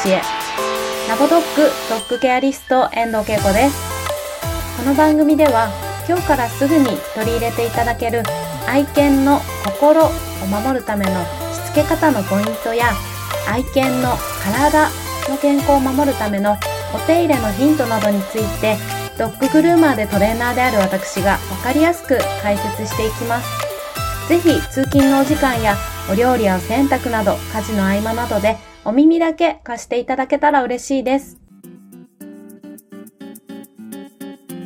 私へ。ラボドッグドッグケアリスト遠藤恵子です。この番組では今日からすぐに取り入れていただける愛犬の心を守るためのしつけ方のポイントや愛犬の体の健康を守るためのお手入れのヒントなどについてドッググルーマーでトレーナーである私がわかりやすく解説していきます。ぜひ通勤のお時間やお料理やお洗濯など家事の合間などでお耳だけ貸していただけたら嬉しいです。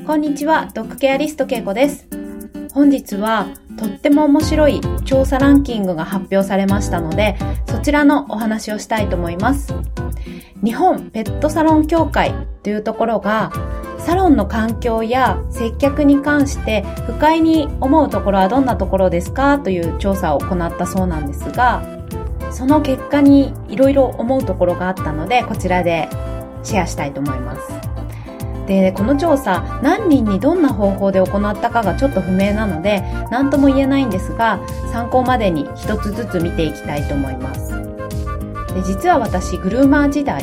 こんにちは、ドッグケアリストけいこです。本日はとっても面白い調査ランキングが発表されましたので、そちらのお話をしたいと思います。日本ペットサロン協会というところがサロンの環境や接客に関して不快に思うところはどんなところですかという調査を行ったそうなんですが、その結果にいろいろ思うところがあったので、こちらでシェアしたいと思います。で、この調査、何人にどんな方法で行ったかがちょっと不明なので、何とも言えないんですが、参考までに一つずつ見ていきたいと思います。で実は私、グルーマー時代、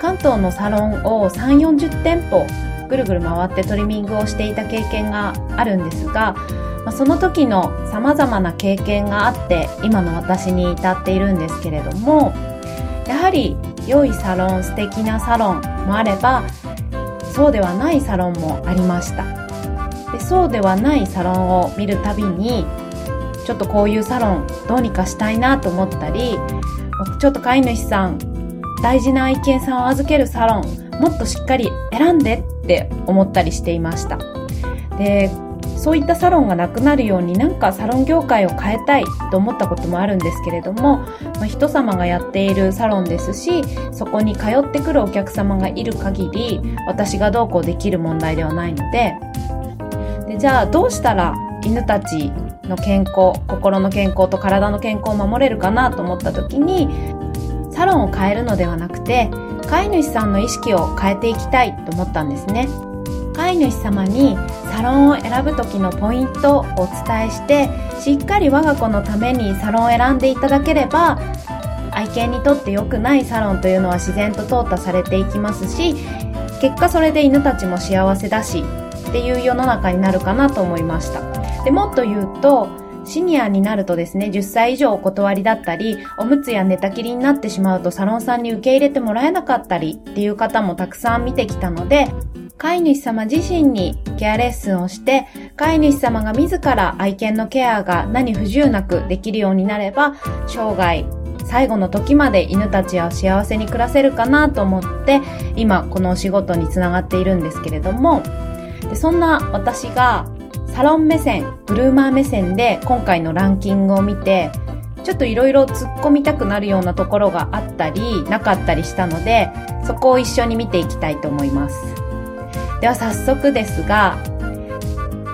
関東のサロンを3、40店舗ぐるぐる回ってトリミングをしていた経験があるんですが、まあその時の様々な経験があって今の私に至っているんですけれどもやはり良いサロン素敵なサロンもあればそうではないサロンもありました。でそうではないサロンを見るたびにちょっとこういうサロンどうにかしたいなと思ったりちょっと飼い主さん大事な愛犬さんを預けるサロンもっとしっかり選んでって思ったりしていました。でそういったサロンがなくなるようになんかサロン業界を変えたいと思ったこともあるんですけれども、まあ、人様がやっているサロンですしそこに通ってくるお客様がいる限り私がどうこうできる問題ではないので。でじゃあどうしたら犬たちの健康心の健康と体の健康を守れるかなと思った時にサロンを変えるのではなくて飼い主さんの意識を変えていきたいと思ったんですね。飼い主様にサロンを選ぶ時のポイントをお伝えしてしっかり我が子のためにサロンを選んでいただければ愛犬にとって良くないサロンというのは自然と淘汰されていきますし結果それで犬たちも幸せだしっていう世の中になるかなと思いました。でもっと言うとシニアになるとですね、10歳以上お断りだったり、おむつや寝たきりになってしまうとサロンさんに受け入れてもらえなかったりっていう方もたくさん見てきたので、飼い主様自身にケアレッスンをして、飼い主様が自ら愛犬のケアが何不自由なくできるようになれば、生涯最後の時まで犬たちは幸せに暮らせるかなと思って、今このお仕事につながっているんですけれども、でそんな私がサロン目線、グルーマー目線で今回のランキングを見て、ちょっといろいろ突っ込みたくなるようなところがあったり、なかったりしたので、そこを一緒に見ていきたいと思います。では早速ですが、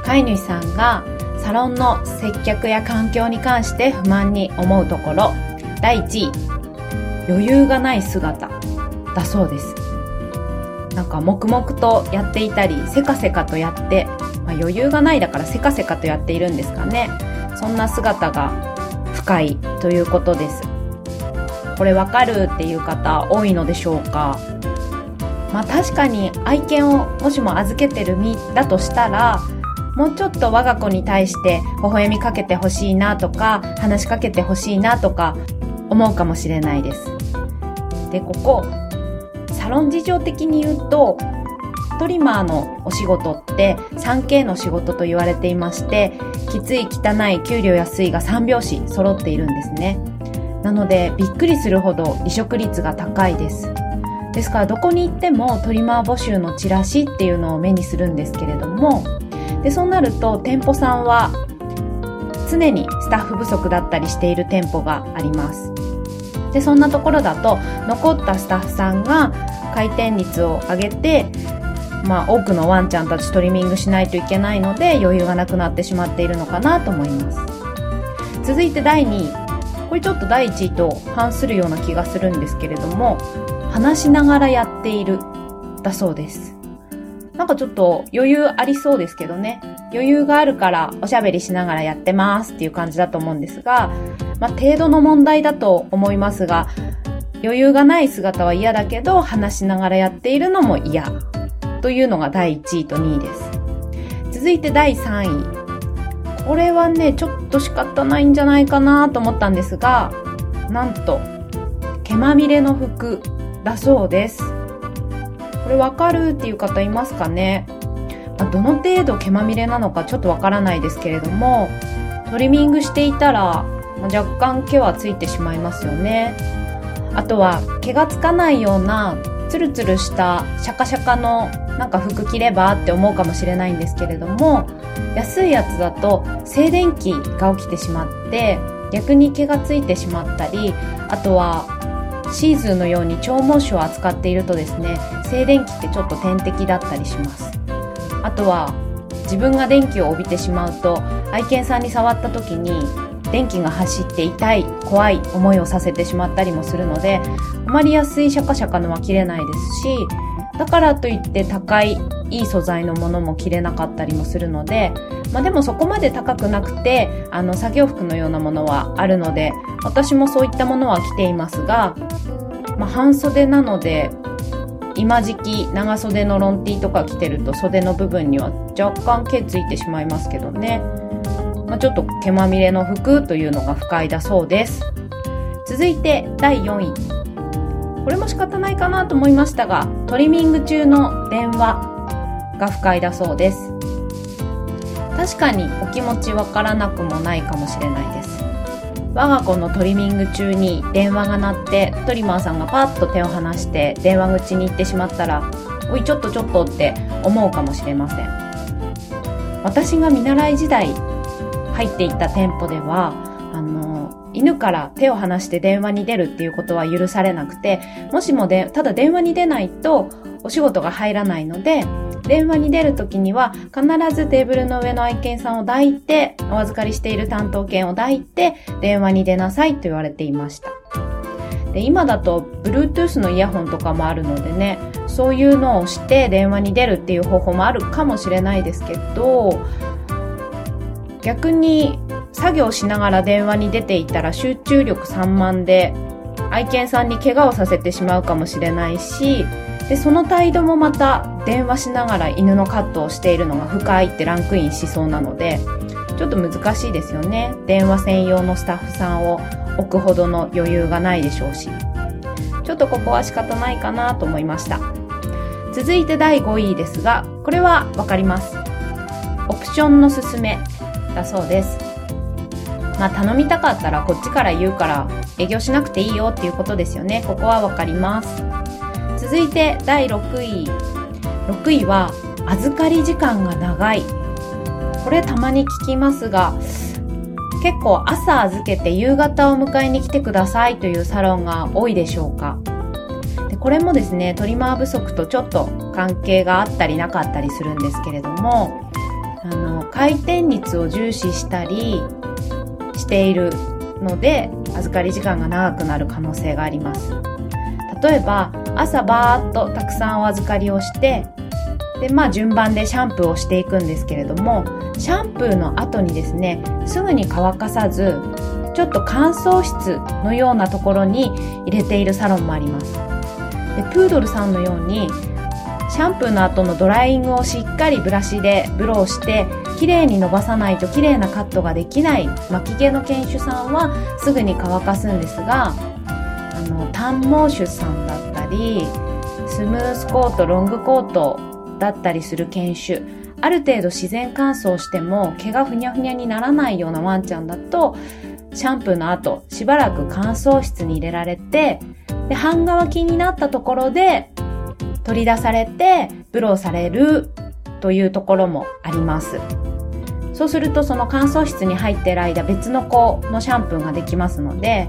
飼い主さんがサロンの接客や環境に関して不満に思うところ、第1位、余裕がない姿だそうです。なんか黙々とやっていたり、せかせかとやって、まあ、余裕がないだからせかせかとやっているんですかね。そんな姿が不快ということです。これわかるっていう方多いのでしょうか？まあ確かに愛犬をもしも預けてる身だとしたら、もうちょっと我が子に対して微笑みかけてほしいなとか、話しかけてほしいなとか思うかもしれないです。で、ここ、サロン事情的に言うと、トリマーのお仕事って 3K の仕事と言われていまして、きつい汚い給料安いが3拍子揃っているんですね。なのでびっくりするほど離職率が高いです。ですからどこに行ってもトリマー募集のチラシっていうのを目にするんですけれどもでそうなると店舗さんは常にスタッフ不足だったりしている店舗があります。でそんなところだと残ったスタッフさんが回転率を上げてまあ多くのワンちゃんたちトリミングしないといけないので余裕がなくなってしまっているのかなと思います。続いて第2位。これちょっと第1位と反するような気がするんですけれども話しながらやっているだそうです。なんかちょっと余裕ありそうですけどね。余裕があるからおしゃべりしながらやってますっていう感じだと思うんですが、まあ、程度の問題だと思いますが、余裕がない姿は嫌だけど、話しながらやっているのも嫌。というのが第1位と2位です。続いて第3位。これはね、ちょっと仕方ないんじゃないかなと思ったんですが、なんと、毛まみれの服だそうです。これわかるっていう方いますかね？どの程度毛まみれなのかちょっとわからないですけれども、トリミングしていたら、若干毛はついてしまいますよね。あとは毛がつかないようなツルツルしたシャカシャカのなんか服着ればって思うかもしれないんですけれども安いやつだと静電気が起きてしまって逆に毛がついてしまったりあとはシーズンのように長毛種を扱っているとですね静電気ってちょっと天敵だったりします。あとは自分が電気を帯びてしまうと愛犬さんに触った時に電気が走って痛い怖い思いをさせてしまったりもするのであまり安いシャカシャカのは切れないですしだからといって高いいい素材のものも着れなかったりもするので、まあ、でもそこまで高くなくてあの作業服のようなものはあるので私もそういったものは着ていますが、まあ、半袖なので今時期長袖のロンティーとか着てると袖の部分には若干毛ついてしまいますけどね、まあ、ちょっと毛まみれの服というのが不快だそうです。続いて第4位。これも仕方ないかなと思いましたが、トリミング中の電話。が不快だそうです。確かにお気持ちわからなくもないかもしれないです。我が子のトリミング中に電話が鳴ってトリマーさんがパッと手を離して電話口に行ってしまったらおいちょっとちょっとって思うかもしれません私が見習い時代入っていった店舗ではあの犬から手を離して電話に出るっていうことは許されなくて、もしもで、ただ電話に出ないとお仕事が入らないので、電話に出るときには必ずテーブルの上の愛犬さんを抱いて、お預かりしている担当犬を抱いて、電話に出なさいと言われていました。で今だと Bluetooth のイヤホンとかもあるのでね、そういうのをして電話に出るっていう方法もあるかもしれないですけど、逆に作業しながら電話に出ていたら集中力散漫で愛犬さんに怪我をさせてしまうかもしれないしでその態度もまた電話しながら犬のカットをしているのが不快ってランクインしそうなのでちょっと難しいですよね。電話専用のスタッフさんを置くほどの余裕がないでしょうし。ちょっとここは仕方ないかなと思いました。続いて第5位ですがこれはわかります。オプションのすすめだそうです。まあ頼みたかったらこっちから言うから営業しなくていいよっていうことですよね。ここはわかります。続いて第6位。6位は預かり時間が長い。これたまに聞きますが、結構朝預けて夕方を迎えに来てくださいというサロンが多いでしょうか。でこれもですね、トリマー不足とちょっと関係があったりなかったりするんですけれども、あの、回転率を重視したり、しているので預かり時間が長くなる可能性があります例えば朝バーッとたくさんお預かりをしてでまあ順番でシャンプーをしていくんですけれどもシャンプーの後にですねすぐに乾かさずちょっと乾燥室のようなところに入れているサロンもあります。でプードルさんのようにシャンプーの後のドライイングをしっかりブラシでブローして綺麗に伸ばさないと綺麗なカットができない巻き毛の犬種さんはすぐに乾かすんですがあの短毛種さんたりスムースコートロングコートだったりする犬種ある程度自然乾燥しても毛がふにゃふにゃにならないようなワンちゃんだとシャンプーの後しばらく乾燥室に入れられてで半乾きになったところで取り出されてブローされるというところもあります。そうするとその乾燥室に入っている間別の子のシャンプーができますので、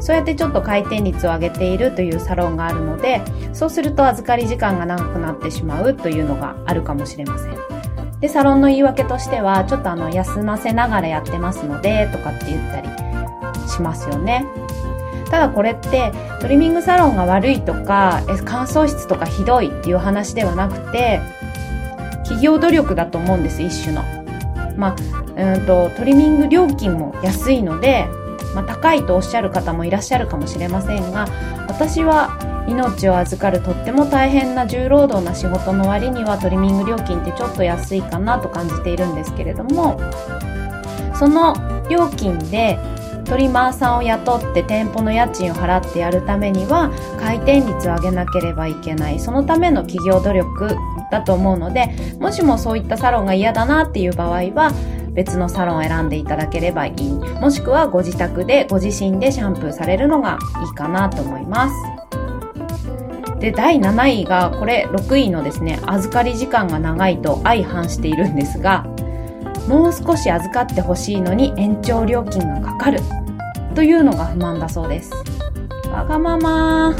そうやってちょっと回転率を上げているというサロンがあるので、そうすると預かり時間が長くなってしまうというのがあるかもしれません。で、サロンの言い訳としては、ちょっとあの、休ませながらやってますので、とかって言ったりしますよね。ただこれってトリミングサロンが悪いとか乾燥室とかひどいっていう話ではなくて企業努力だと思うんです一種の。まあ、うんとトリミング料金も安いのでまあ、高いとおっしゃる方もいらっしゃるかもしれませんが私は命を預かるとっても大変な重労働な仕事の割にはトリミング料金ってちょっと安いかなと感じているんですけれどもその料金でトリマーさんを雇って店舗の家賃を払ってやるためには回転率を上げなければいけない。そのための企業努力だと思うのでもしもそういったサロンが嫌だなっていう場合は別のサロンを選んでいただければいい。もしくはご自宅でご自身でシャンプーされるのがいいかなと思います。で第7位がこれ6位のですね預かり時間が長いと相反しているんですがもう少し預かってほしいのに延長料金がかかる。というのが不満だそうです。わがまま。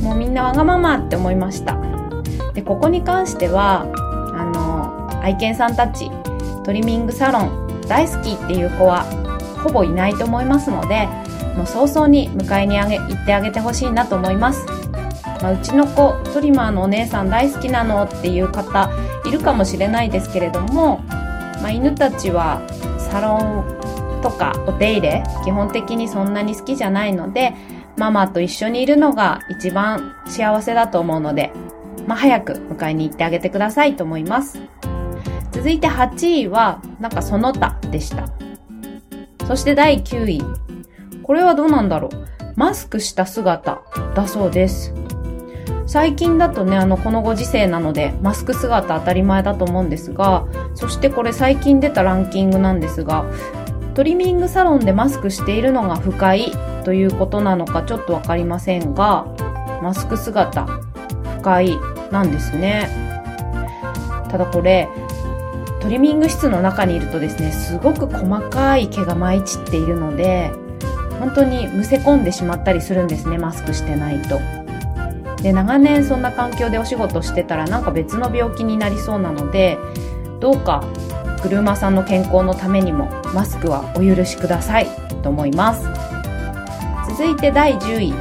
もうみんなわがままって思いました。でここに関してはあの愛犬さんたちトリミングサロン大好きっていう子はほぼいないと思いますのでもう早々に迎えにあげ行ってあげてほしいなと思います。まあ、うちの子トリマーのお姉さん大好きなのっていう方いるかもしれないですけれども、まあ、犬たちはサロンとかお手入れ基本的にそんなに好きじゃないのでママと一緒にいるのが一番幸せだと思うので、まあ、早く迎えに行ってあげてくださいと思います。続いて8位はなんかその他でした。そして第9位。これはどうなんだろう。マスクした姿だそうです。最近だとね、あの、このご時世なので、マスク姿当たり前だと思うんですが、そしてこれ最近出たランキングなんですが、トリミングサロンでマスクしているのが不快ということなのかちょっとわかりませんが、マスク姿、不快なんですね。ただこれ、トリミング室の中にいるとですね、すごく細かい毛が舞い散っているので、本当にむせ込んでしまったりするんですね、マスクしてないと。で長年そんな環境でお仕事してたらなんか別の病気になりそうなのでどうか車さんの健康のためにもマスクはお許しくださいと思います。続いて第10位。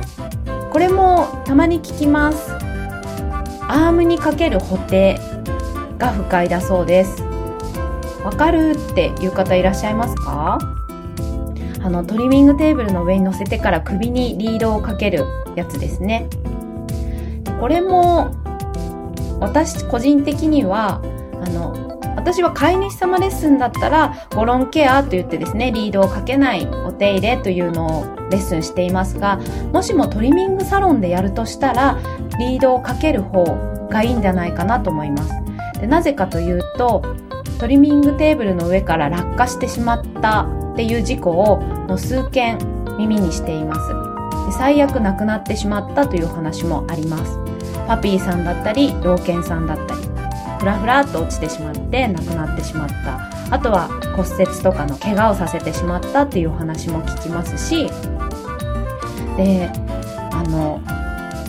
これもたまに聞きます。アームにかける補定が不快だそうです。わかるっていう方いらっしゃいますか？あのトリミングテーブルの上に乗せてから首にリードをかけるやつですね。これも私個人的にはあの私は飼い主様レッスンだったらゴロンケアと言ってですねリードをかけないお手入れというのをレッスンしていますがもしもトリミングサロンでやるとしたらリードをかける方がいいんじゃないかなと思います。でなぜかというとトリミングテーブルの上から落下してしまったっていう事故をもう数件耳にしています。で最悪亡くなってしまったという話もあります。パピーさんだったり老犬さんだったりふらふらっと落ちてしまって亡くなってしまった。あとは骨折とかの怪我をさせてしまったっていうお話も聞きますし。であの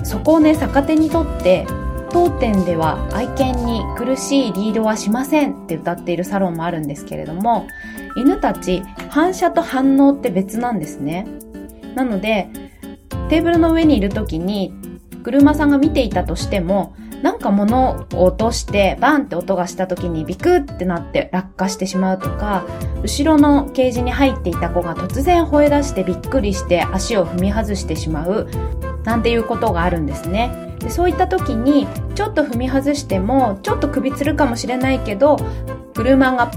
そこをね逆手にとって当店では愛犬に苦しいリードはしませんって歌っているサロンもあるんですけれども犬たち反射と反応って別なんですね。なのでテーブルの上にいる時に車さんが見ていたとしても、なんか物を落としてバンって音がした時にビクってなって落下してしまうとか、後ろのケージに入っていた子が突然吠え出してびっくりして足を踏み外してしまう、なんていうことがあるんですね。でそういった時に、ちょっと踏み外しても、ちょっと首つるかもしれないけど、車が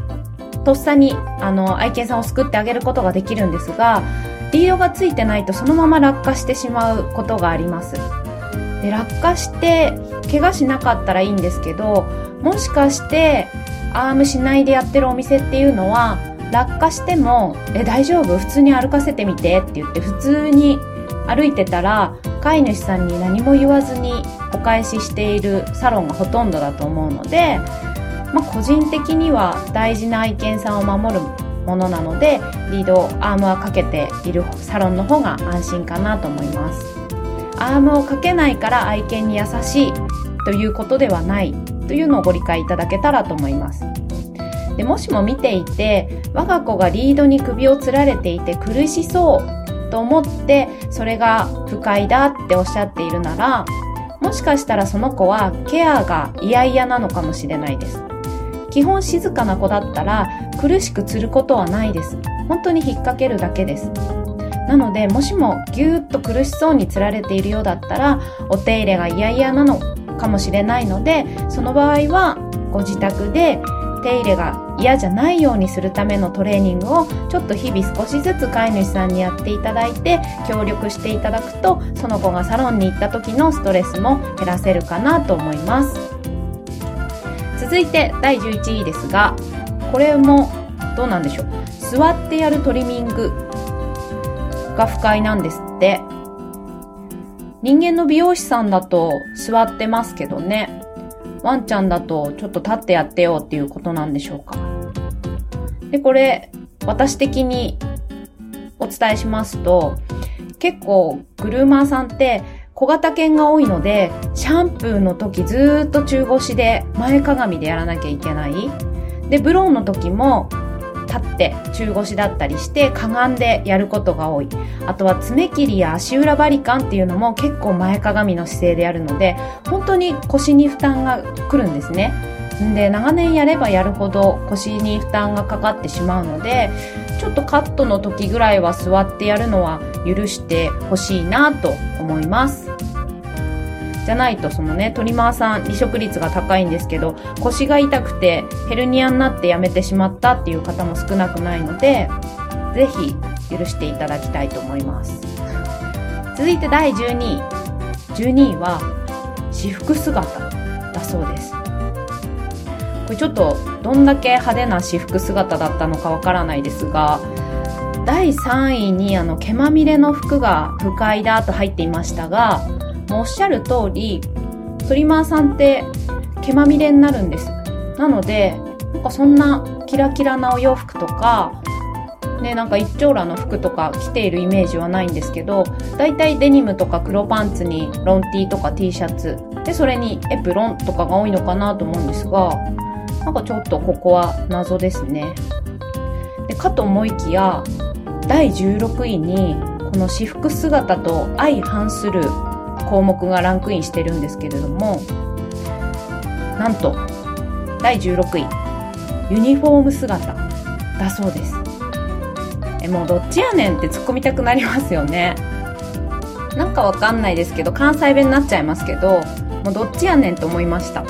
とっさにあの愛犬さんを救ってあげることができるんですが、リードがついてないとそのまま落下してしまうことがあります。で落下して怪我しなかったらいいんですけどもしかしてアームしないでやってるお店っていうのは落下しても「え大丈夫？普通に歩かせてみて」って言って普通に歩いてたら飼い主さんに何も言わずにお返ししているサロンがほとんどだと思うので、まあ、個人的には大事な愛犬さんを守るものなのでリードアームはかけているサロンの方が安心かなと思います。アームをかけないから愛犬に優しいということではないというのをご理解いただけたらと思います。でもしも見ていて我が子がリードに首をつられていて苦しそうと思ってそれが不快だっておっしゃっているならもしかしたらその子はケアが嫌々なのかもしれないです。基本静かな子だったら苦しくつることはないです。本当に引っ掛けるだけです。なのでもしもぎゅーっと苦しそうにつられているようだったらお手入れが嫌々なのかもしれないのでその場合はご自宅で手入れが嫌じゃないようにするためのトレーニングをちょっと日々少しずつ飼い主さんにやっていただいて協力していただくとその子がサロンに行った時のストレスも減らせるかなと思います。続いて第11位ですがこれもどうなんでしょう。座ってやるトリミングが不快なんですって。人間の美容師さんだと座ってますけどね。ワンちゃんだとちょっと立ってやってよっていうことなんでしょうか。で、これ、私的にお伝えしますと、結構グルーマーさんって小型犬が多いので、シャンプーの時ずっと中腰で前かがみでやらなきゃいけない。で、ブローの時も立って中腰だったりしてかがんでやることが多いあとは爪切りや足裏バリカンっていうのも結構前かがみの姿勢でやるので本当に腰に負担がくるんですねで長年やればやるほど腰に負担がかかってしまうのでちょっとカットの時ぐらいは座ってやるのは許してほしいなと思います。じゃないとそのねトリマーさん離職率が高いんですけど腰が痛くてヘルニアになって辞めてしまったっていう方も少なくないのでぜひ許していただきたいと思います。続いて第12位。12位は私服姿だそうです。これちょっとどんだけ派手な私服姿だったのかわからないですが第3位にあの毛まみれの服が不快だと入っていましたがもうおっしゃる通り、トリマーさんって毛まみれになるんです。なので、なんかそんなキラキラなお洋服とか、ね、なんか一丁羅の服とか着ているイメージはないんですけど、だいたいデニムとか黒パンツにロン T とか T シャツ、で、それにエプロンとかが多いのかなと思うんですが、なんかちょっとここは謎ですね。で、かと思いきや、第16位に、この私服姿と相反する項目がランクインしてるんですけれどもなんと第16位ユニフォーム姿だそうです。えもうどっちやねんって突っ込みたくなりますよね。なんかわかんないですけど関西弁になっちゃいますけどもうどっちやねんと思いました。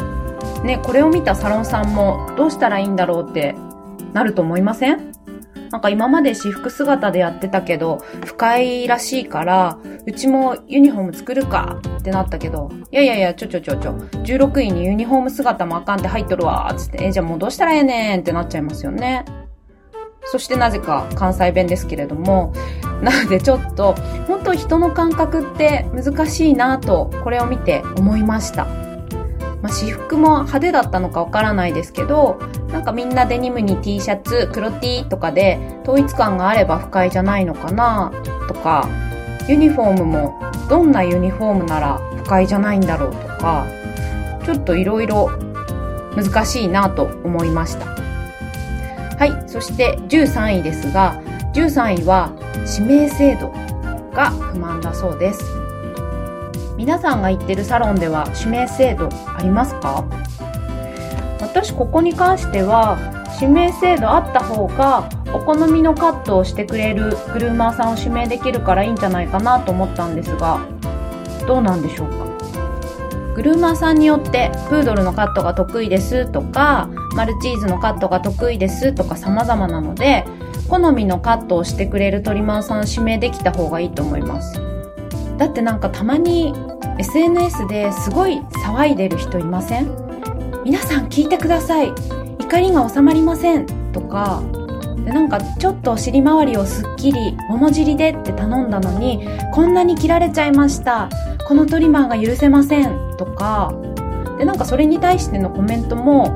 ねこれを見たサロンさんもどうしたらいいんだろうってなると思いません？なんか今まで私服姿でやってたけど、不快らしいから、うちもユニフォーム作るかってなったけど、いやいやいや、ちょちょちょちょ、16位にユニフォーム姿もあかんって入っとるわ、つって、え、じゃあもうどうしたらええねんってなっちゃいますよね。そしてなぜか関西弁ですけれども、なのでちょっと、本当人の感覚って難しいなと、これを見て思いました。まあ、私服も派手だったのかわからないですけど、なんかみんなデニムに T シャツ、黒 T とかで統一感があれば不快じゃないのかなとか、ユニフォームもどんなユニフォームなら不快じゃないんだろうとか、ちょっといろいろ難しいなと思いました。はい、そして13位ですが、13位は指名制度が不満だそうです。皆さんが行ってるサロンでは指名制度ありますか？私ここに関しては指名制度あった方がお好みのカットをしてくれるグルーマーさんを指名できるからいいんじゃないかなと思ったんですがどうなんでしょうか？グルーマーさんによってプードルのカットが得意ですとかマルチーズのカットが得意ですとか様々なので好みのカットをしてくれるトリマーさん指名できた方がいいと思います。だってなんかたまに SNS ですごい騒いでる人いません？皆さん聞いてください。怒りが収まりませんとか。でなんかちょっとお尻周りをすっきり桃尻でって頼んだのにこんなに切られちゃいました。このトリマーが許せませんとか。でなんかそれに対してのコメントも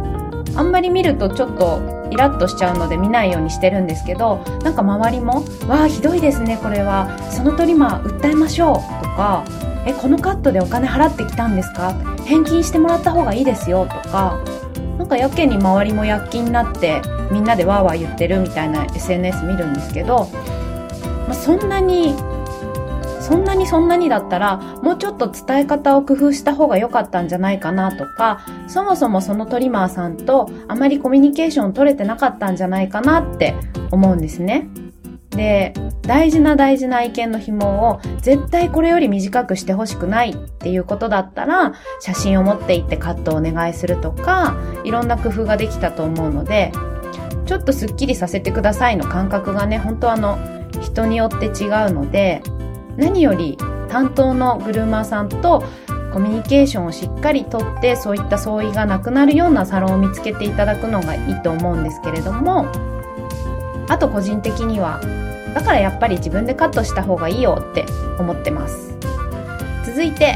あんまり見るとちょっとイラッとしちゃうので見ないようにしてるんですけどなんか周りも「わあひどいですねこれは。そのトリマー訴えましょう」とかえこのカットでお金払ってきたんですか？返金してもらった方がいいですよ。とかなんかやけに周りも躍起になってみんなでわーわー言ってるみたいな SNS 見るんですけど、まあ、そんなにそんなにそんなにだったらもうちょっと伝え方を工夫した方が良かったんじゃないかなとかそもそもそのトリマーさんとあまりコミュニケーション取れてなかったんじゃないかなって思うんですね。で、大事な大事な愛犬の紐を絶対これより短くしてほしくないっていうことだったら、写真を持って行ってカットをお願いするとか、いろんな工夫ができたと思うので、ちょっとスッキリさせてくださいの感覚がね、本当あの、人によって違うので、何より担当のグルーマーさんとコミュニケーションをしっかりとってそういった相違がなくなるようなサロンを見つけていただくのがいいと思うんですけれどもあと個人的にはだからやっぱり自分でカットした方がいいよって思ってます。続いて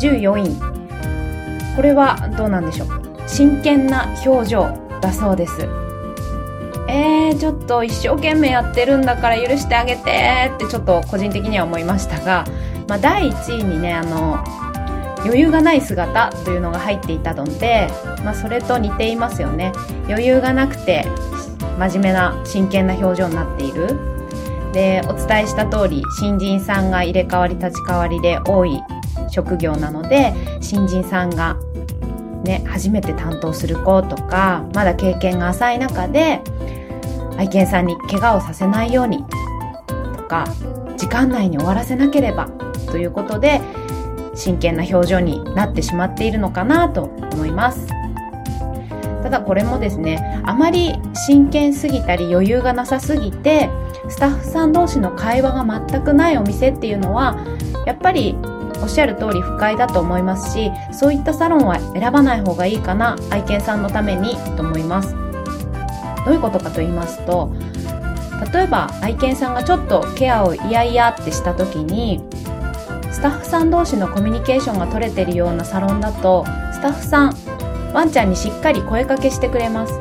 14位。これはどうなんでしょう。真剣な表情だそうです。えー、ちょっと一生懸命やってるんだから許してあげてってちょっと個人的には思いましたが、まあ、第1位にねあの余裕がない姿というのが入っていたので、まあ、それと似ていますよね。余裕がなくて真面目な真剣な表情になっている。でお伝えした通り新人さんが入れ替わり立ち替わりで多い職業なので新人さんがね初めて担当する子とかまだ経験が浅い中で愛犬さんに怪我をさせないようにとか時間内に終わらせなければということで真剣な表情になってしまっているのかなと思います。ただこれもですねあまり真剣すぎたり余裕がなさすぎてスタッフさん同士の会話が全くないお店っていうのはやっぱりおっしゃる通り不快だと思いますしそういったサロンは選ばない方がいいかな愛犬さんのためにと思います。どういうことかと言いますと例えば愛犬さんがちょっとケアを嫌々ってした時にスタッフさん同士のコミュニケーションが取れてるようなサロンだとスタッフさんワンちゃんにしっかり声かけしてくれます。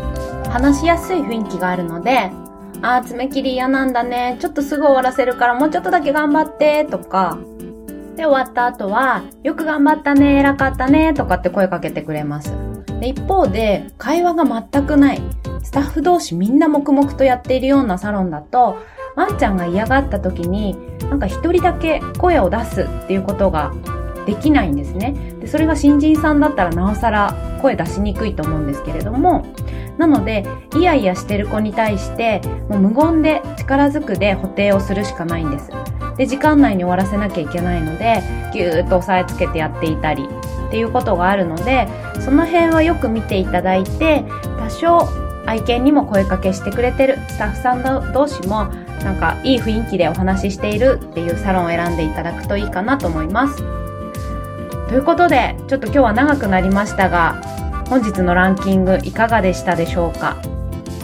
話しやすい雰囲気があるのであー爪切り嫌なんだね。ちょっとすぐ終わらせるからもうちょっとだけ頑張って。とか。で終わった後はよく頑張ったね。偉かったね。とかって声かけてくれます。で一方で会話が全くない。スタッフ同士みんな黙々とやっているようなサロンだとワンちゃんが嫌がった時になんか一人だけ声を出すっていうことができないんですね。でそれが新人さんだったらなおさら声出しにくいと思うんですけれども。なのでイヤイヤしてる子に対してもう無言で力ずくで補填をするしかないんです。で時間内に終わらせなきゃいけないのでぎゅーっと押さえつけてやっていたりっていうことがあるのでその辺はよく見ていただいて多少愛犬にも声かけしてくれてる。スタッフさん同士もなんかいい雰囲気でお話ししているっていうサロンを選んでいただくといいかなと思います。ということで、ちょっと今日は長くなりましたが、本日のランキングいかがでしたでしょうか？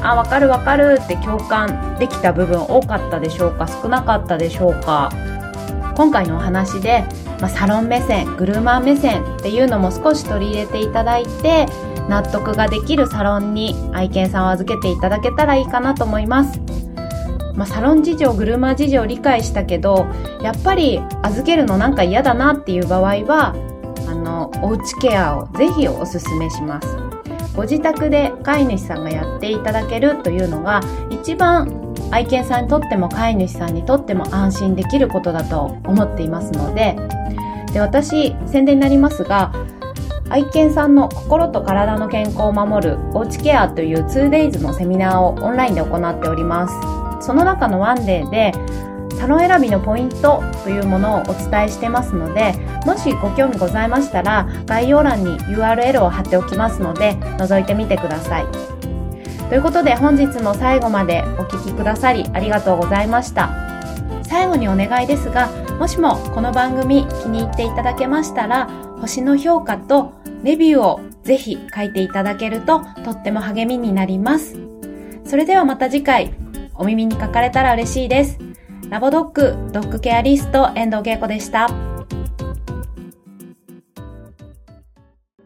あ、わかるわかるって共感できた部分多かったでしょうか？少なかったでしょうか？今回のお話で、まあ、サロン目線、グルーマー目線っていうのも少し取り入れていただいて、納得ができるサロンに愛犬さんを預けていただけたらいいかなと思います。まあ、サロン事情、グルーマー事情理解したけど、やっぱり預けるのなんか嫌だなっていう場合は、あの、おうちケアをぜひおすすめします。ご自宅で飼い主さんがやっていただけるというのが一番愛犬さんにとっても飼い主さんにとっても安心できることだと思っていますので、で、私、宣伝になりますが、愛犬さんの心と体の健康を守るおうちケアという 2days のセミナーをオンラインで行っております。その中のワンデーでサロン選びのポイントというものをお伝えしてますのでもしご興味ございましたら概要欄に URL を貼っておきますので覗いてみてくださいということで本日も最後までお聴きくださりありがとうございました最後にお願いですがもしもこの番組気に入っていただけましたら星の評価とレビューをぜひ書いていただけるととっても励みになりますそれではまた次回お耳に書かれたら嬉しいです。ラボドッグ、ドッグケアリスト、遠藤恵子でした。